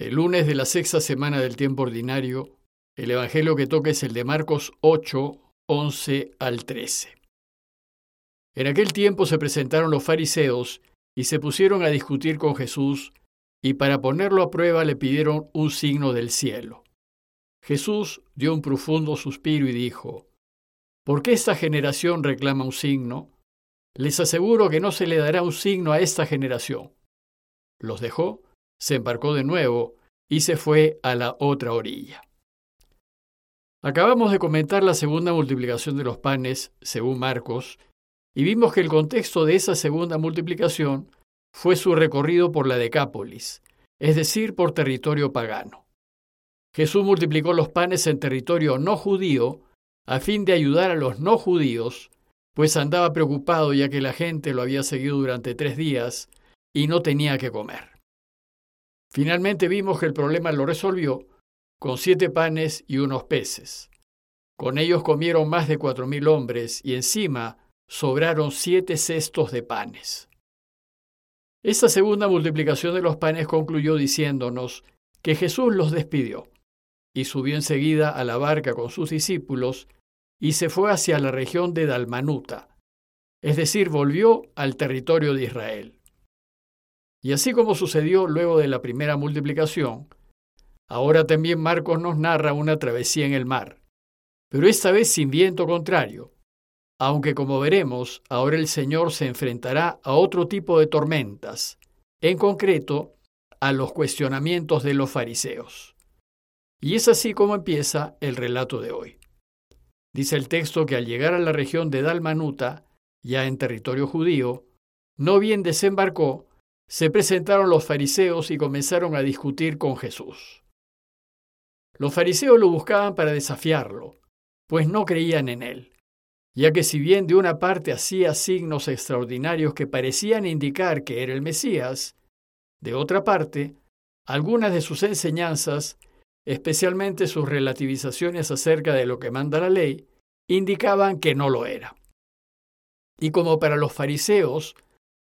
El lunes de la sexta semana del tiempo ordinario, el Evangelio que toca es el de Marcos 8, 11 al 13. En aquel tiempo se presentaron los fariseos y se pusieron a discutir con Jesús, y para ponerlo a prueba le pidieron un signo del cielo. Jesús dio un profundo suspiro y dijo, ¿Por qué esta generación reclama un signo? Les aseguro que no se le dará un signo a esta generación. Los dejó se embarcó de nuevo y se fue a la otra orilla. Acabamos de comentar la segunda multiplicación de los panes, según Marcos, y vimos que el contexto de esa segunda multiplicación fue su recorrido por la Decápolis, es decir, por territorio pagano. Jesús multiplicó los panes en territorio no judío a fin de ayudar a los no judíos, pues andaba preocupado ya que la gente lo había seguido durante tres días y no tenía que comer. Finalmente vimos que el problema lo resolvió con siete panes y unos peces. Con ellos comieron más de cuatro mil hombres y encima sobraron siete cestos de panes. Esta segunda multiplicación de los panes concluyó diciéndonos que Jesús los despidió y subió enseguida a la barca con sus discípulos y se fue hacia la región de Dalmanuta, es decir, volvió al territorio de Israel. Y así como sucedió luego de la primera multiplicación, ahora también Marcos nos narra una travesía en el mar, pero esta vez sin viento contrario, aunque como veremos, ahora el Señor se enfrentará a otro tipo de tormentas, en concreto, a los cuestionamientos de los fariseos. Y es así como empieza el relato de hoy. Dice el texto que al llegar a la región de Dalmanuta, ya en territorio judío, no bien desembarcó, se presentaron los fariseos y comenzaron a discutir con Jesús. Los fariseos lo buscaban para desafiarlo, pues no creían en él, ya que si bien de una parte hacía signos extraordinarios que parecían indicar que era el Mesías, de otra parte, algunas de sus enseñanzas, especialmente sus relativizaciones acerca de lo que manda la ley, indicaban que no lo era. Y como para los fariseos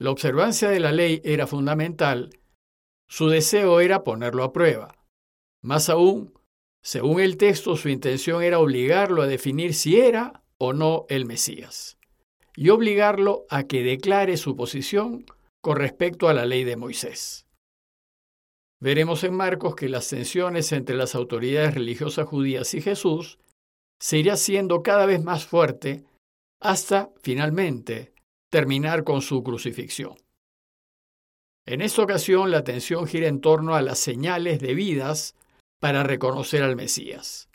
la observancia de la ley era fundamental, su deseo era ponerlo a prueba. Más aún, según el texto, su intención era obligarlo a definir si era o no el Mesías, y obligarlo a que declare su posición con respecto a la ley de Moisés. Veremos en Marcos que las tensiones entre las autoridades religiosas judías y Jesús se irá siendo cada vez más fuerte hasta, finalmente, terminar con su crucifixión. En esta ocasión la atención gira en torno a las señales debidas para reconocer al Mesías.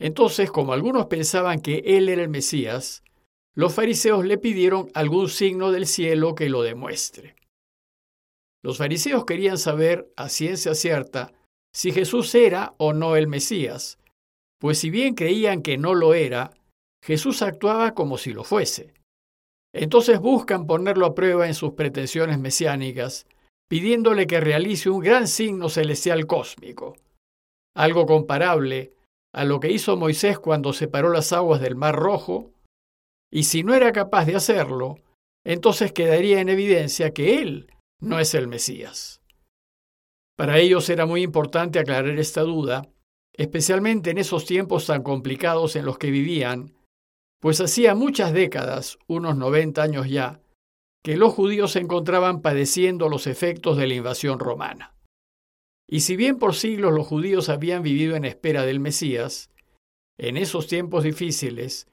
Entonces, como algunos pensaban que él era el Mesías, los fariseos le pidieron algún signo del cielo que lo demuestre. Los fariseos querían saber a ciencia cierta si Jesús era o no el Mesías, pues si bien creían que no lo era, Jesús actuaba como si lo fuese. Entonces buscan ponerlo a prueba en sus pretensiones mesiánicas, pidiéndole que realice un gran signo celestial cósmico, algo comparable a lo que hizo Moisés cuando separó las aguas del Mar Rojo, y si no era capaz de hacerlo, entonces quedaría en evidencia que él no es el Mesías. Para ellos era muy importante aclarar esta duda, especialmente en esos tiempos tan complicados en los que vivían, pues hacía muchas décadas, unos 90 años ya, que los judíos se encontraban padeciendo los efectos de la invasión romana. Y si bien por siglos los judíos habían vivido en espera del Mesías, en esos tiempos difíciles,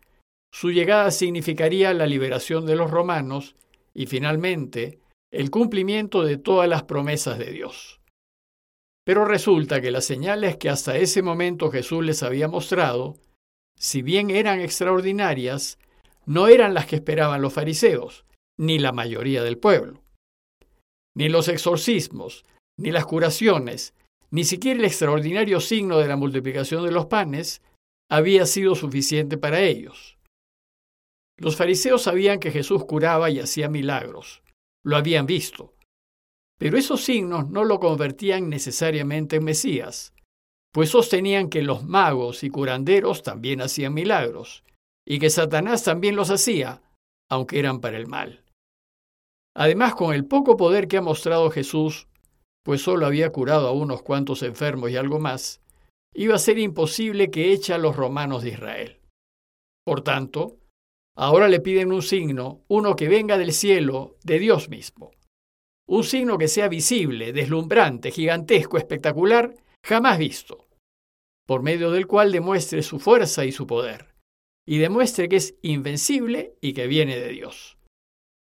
su llegada significaría la liberación de los romanos y finalmente el cumplimiento de todas las promesas de Dios. Pero resulta que las señales que hasta ese momento Jesús les había mostrado si bien eran extraordinarias, no eran las que esperaban los fariseos, ni la mayoría del pueblo. Ni los exorcismos, ni las curaciones, ni siquiera el extraordinario signo de la multiplicación de los panes había sido suficiente para ellos. Los fariseos sabían que Jesús curaba y hacía milagros, lo habían visto, pero esos signos no lo convertían necesariamente en Mesías, pues sostenían que los magos y curanderos también hacían milagros, y que Satanás también los hacía, aunque eran para el mal. Además, con el poco poder que ha mostrado Jesús, pues solo había curado a unos cuantos enfermos y algo más, iba a ser imposible que eche a los romanos de Israel. Por tanto, ahora le piden un signo, uno que venga del cielo, de Dios mismo. Un signo que sea visible, deslumbrante, gigantesco, espectacular, jamás visto, por medio del cual demuestre su fuerza y su poder, y demuestre que es invencible y que viene de Dios.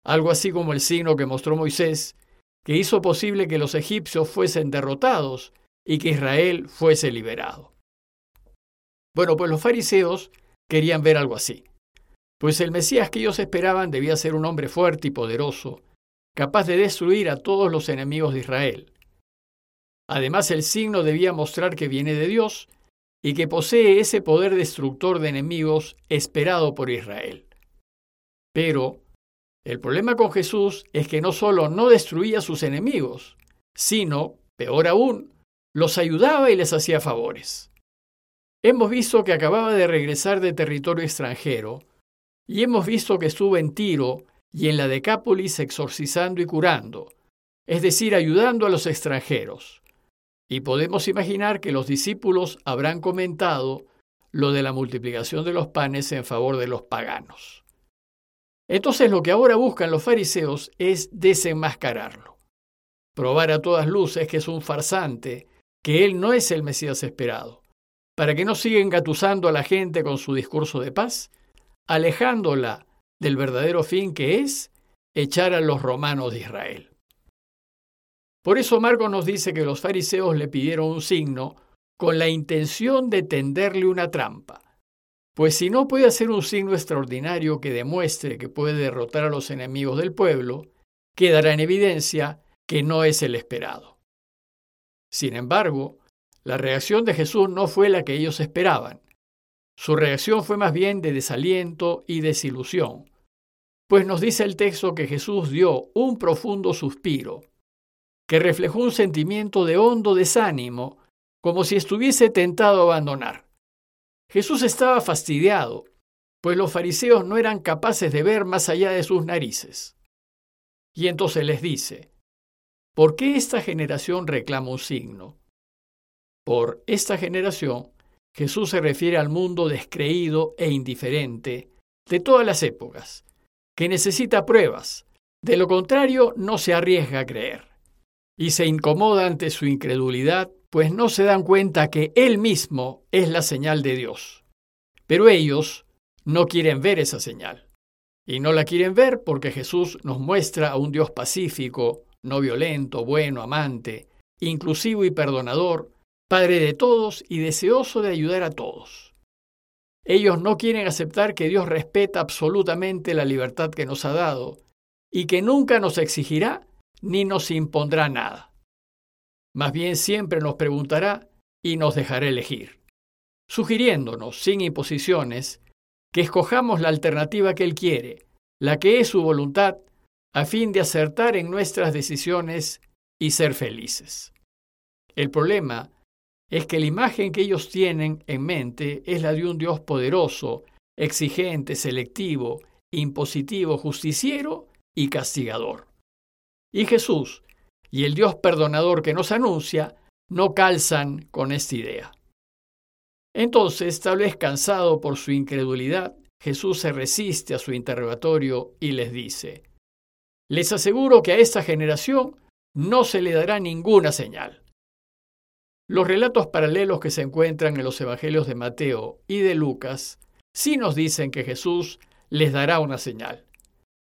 Algo así como el signo que mostró Moisés, que hizo posible que los egipcios fuesen derrotados y que Israel fuese liberado. Bueno, pues los fariseos querían ver algo así, pues el Mesías que ellos esperaban debía ser un hombre fuerte y poderoso, capaz de destruir a todos los enemigos de Israel. Además, el signo debía mostrar que viene de Dios y que posee ese poder destructor de enemigos esperado por Israel. Pero el problema con Jesús es que no solo no destruía a sus enemigos, sino, peor aún, los ayudaba y les hacía favores. Hemos visto que acababa de regresar de territorio extranjero, y hemos visto que estuvo en Tiro y en la Decápolis exorcizando y curando, es decir, ayudando a los extranjeros. Y podemos imaginar que los discípulos habrán comentado lo de la multiplicación de los panes en favor de los paganos. Entonces lo que ahora buscan los fariseos es desenmascararlo, probar a todas luces que es un farsante, que él no es el Mesías esperado, para que no siga engatusando a la gente con su discurso de paz, alejándola del verdadero fin que es echar a los romanos de Israel. Por eso Marcos nos dice que los fariseos le pidieron un signo con la intención de tenderle una trampa. Pues si no puede hacer un signo extraordinario que demuestre que puede derrotar a los enemigos del pueblo, quedará en evidencia que no es el esperado. Sin embargo, la reacción de Jesús no fue la que ellos esperaban. Su reacción fue más bien de desaliento y desilusión, pues nos dice el texto que Jesús dio un profundo suspiro que reflejó un sentimiento de hondo desánimo, como si estuviese tentado a abandonar. Jesús estaba fastidiado, pues los fariseos no eran capaces de ver más allá de sus narices. Y entonces les dice, ¿por qué esta generación reclama un signo? Por esta generación, Jesús se refiere al mundo descreído e indiferente de todas las épocas, que necesita pruebas, de lo contrario no se arriesga a creer y se incomoda ante su incredulidad, pues no se dan cuenta que Él mismo es la señal de Dios. Pero ellos no quieren ver esa señal. Y no la quieren ver porque Jesús nos muestra a un Dios pacífico, no violento, bueno, amante, inclusivo y perdonador, Padre de todos y deseoso de ayudar a todos. Ellos no quieren aceptar que Dios respeta absolutamente la libertad que nos ha dado y que nunca nos exigirá ni nos impondrá nada. Más bien siempre nos preguntará y nos dejará elegir, sugiriéndonos, sin imposiciones, que escojamos la alternativa que Él quiere, la que es su voluntad, a fin de acertar en nuestras decisiones y ser felices. El problema es que la imagen que ellos tienen en mente es la de un Dios poderoso, exigente, selectivo, impositivo, justiciero y castigador. Y Jesús y el Dios perdonador que nos anuncia no calzan con esta idea. Entonces, tal vez cansado por su incredulidad, Jesús se resiste a su interrogatorio y les dice, Les aseguro que a esta generación no se le dará ninguna señal. Los relatos paralelos que se encuentran en los Evangelios de Mateo y de Lucas sí nos dicen que Jesús les dará una señal,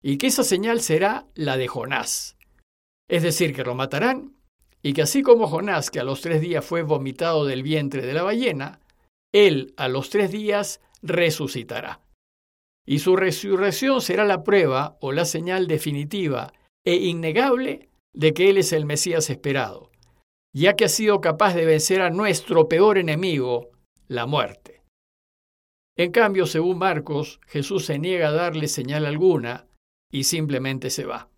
y que esa señal será la de Jonás, es decir, que lo matarán, y que así como Jonás, que a los tres días fue vomitado del vientre de la ballena, él a los tres días resucitará. Y su resurrección será la prueba o la señal definitiva e innegable de que Él es el Mesías esperado, ya que ha sido capaz de vencer a nuestro peor enemigo, la muerte. En cambio, según Marcos, Jesús se niega a darle señal alguna y simplemente se va.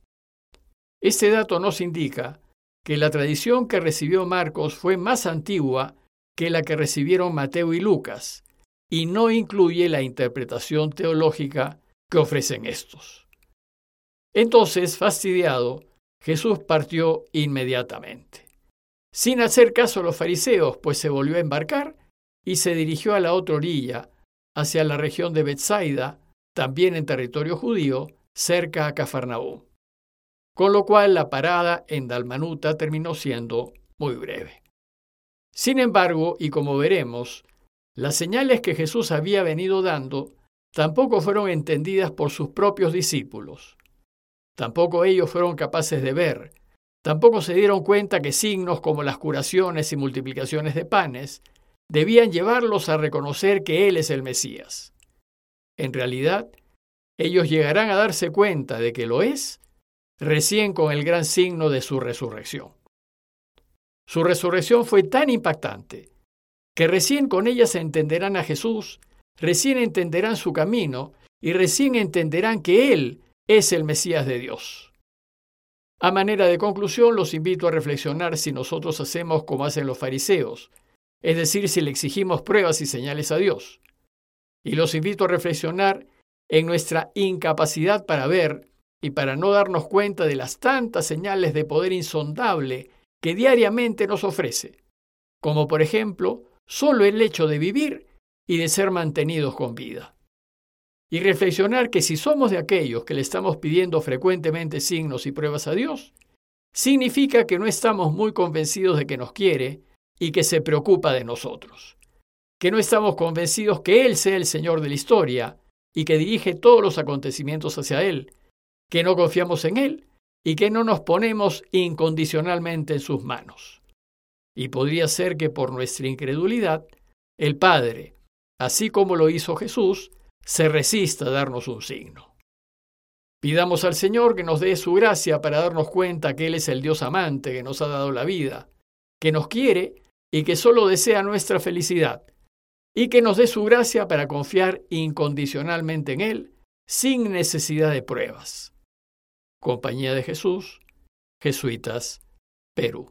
Este dato nos indica que la tradición que recibió Marcos fue más antigua que la que recibieron Mateo y Lucas, y no incluye la interpretación teológica que ofrecen estos. Entonces, fastidiado, Jesús partió inmediatamente. sin hacer caso a los fariseos, pues se volvió a embarcar y se dirigió a la otra orilla, hacia la región de Bethsaida, también en territorio judío, cerca a Cafarnaúm. Con lo cual la parada en Dalmanuta terminó siendo muy breve. Sin embargo, y como veremos, las señales que Jesús había venido dando tampoco fueron entendidas por sus propios discípulos. Tampoco ellos fueron capaces de ver, tampoco se dieron cuenta que signos como las curaciones y multiplicaciones de panes debían llevarlos a reconocer que Él es el Mesías. En realidad, ellos llegarán a darse cuenta de que lo es recién con el gran signo de su resurrección. Su resurrección fue tan impactante que recién con ella se entenderán a Jesús, recién entenderán su camino y recién entenderán que Él es el Mesías de Dios. A manera de conclusión, los invito a reflexionar si nosotros hacemos como hacen los fariseos, es decir, si le exigimos pruebas y señales a Dios. Y los invito a reflexionar en nuestra incapacidad para ver y para no darnos cuenta de las tantas señales de poder insondable que diariamente nos ofrece, como por ejemplo solo el hecho de vivir y de ser mantenidos con vida. Y reflexionar que si somos de aquellos que le estamos pidiendo frecuentemente signos y pruebas a Dios, significa que no estamos muy convencidos de que nos quiere y que se preocupa de nosotros, que no estamos convencidos que Él sea el Señor de la historia y que dirige todos los acontecimientos hacia Él, que no confiamos en Él y que no nos ponemos incondicionalmente en sus manos. Y podría ser que por nuestra incredulidad, el Padre, así como lo hizo Jesús, se resista a darnos un signo. Pidamos al Señor que nos dé su gracia para darnos cuenta que Él es el Dios amante que nos ha dado la vida, que nos quiere y que solo desea nuestra felicidad, y que nos dé su gracia para confiar incondicionalmente en Él, sin necesidad de pruebas. Compañía de Jesús, Jesuitas, Perú.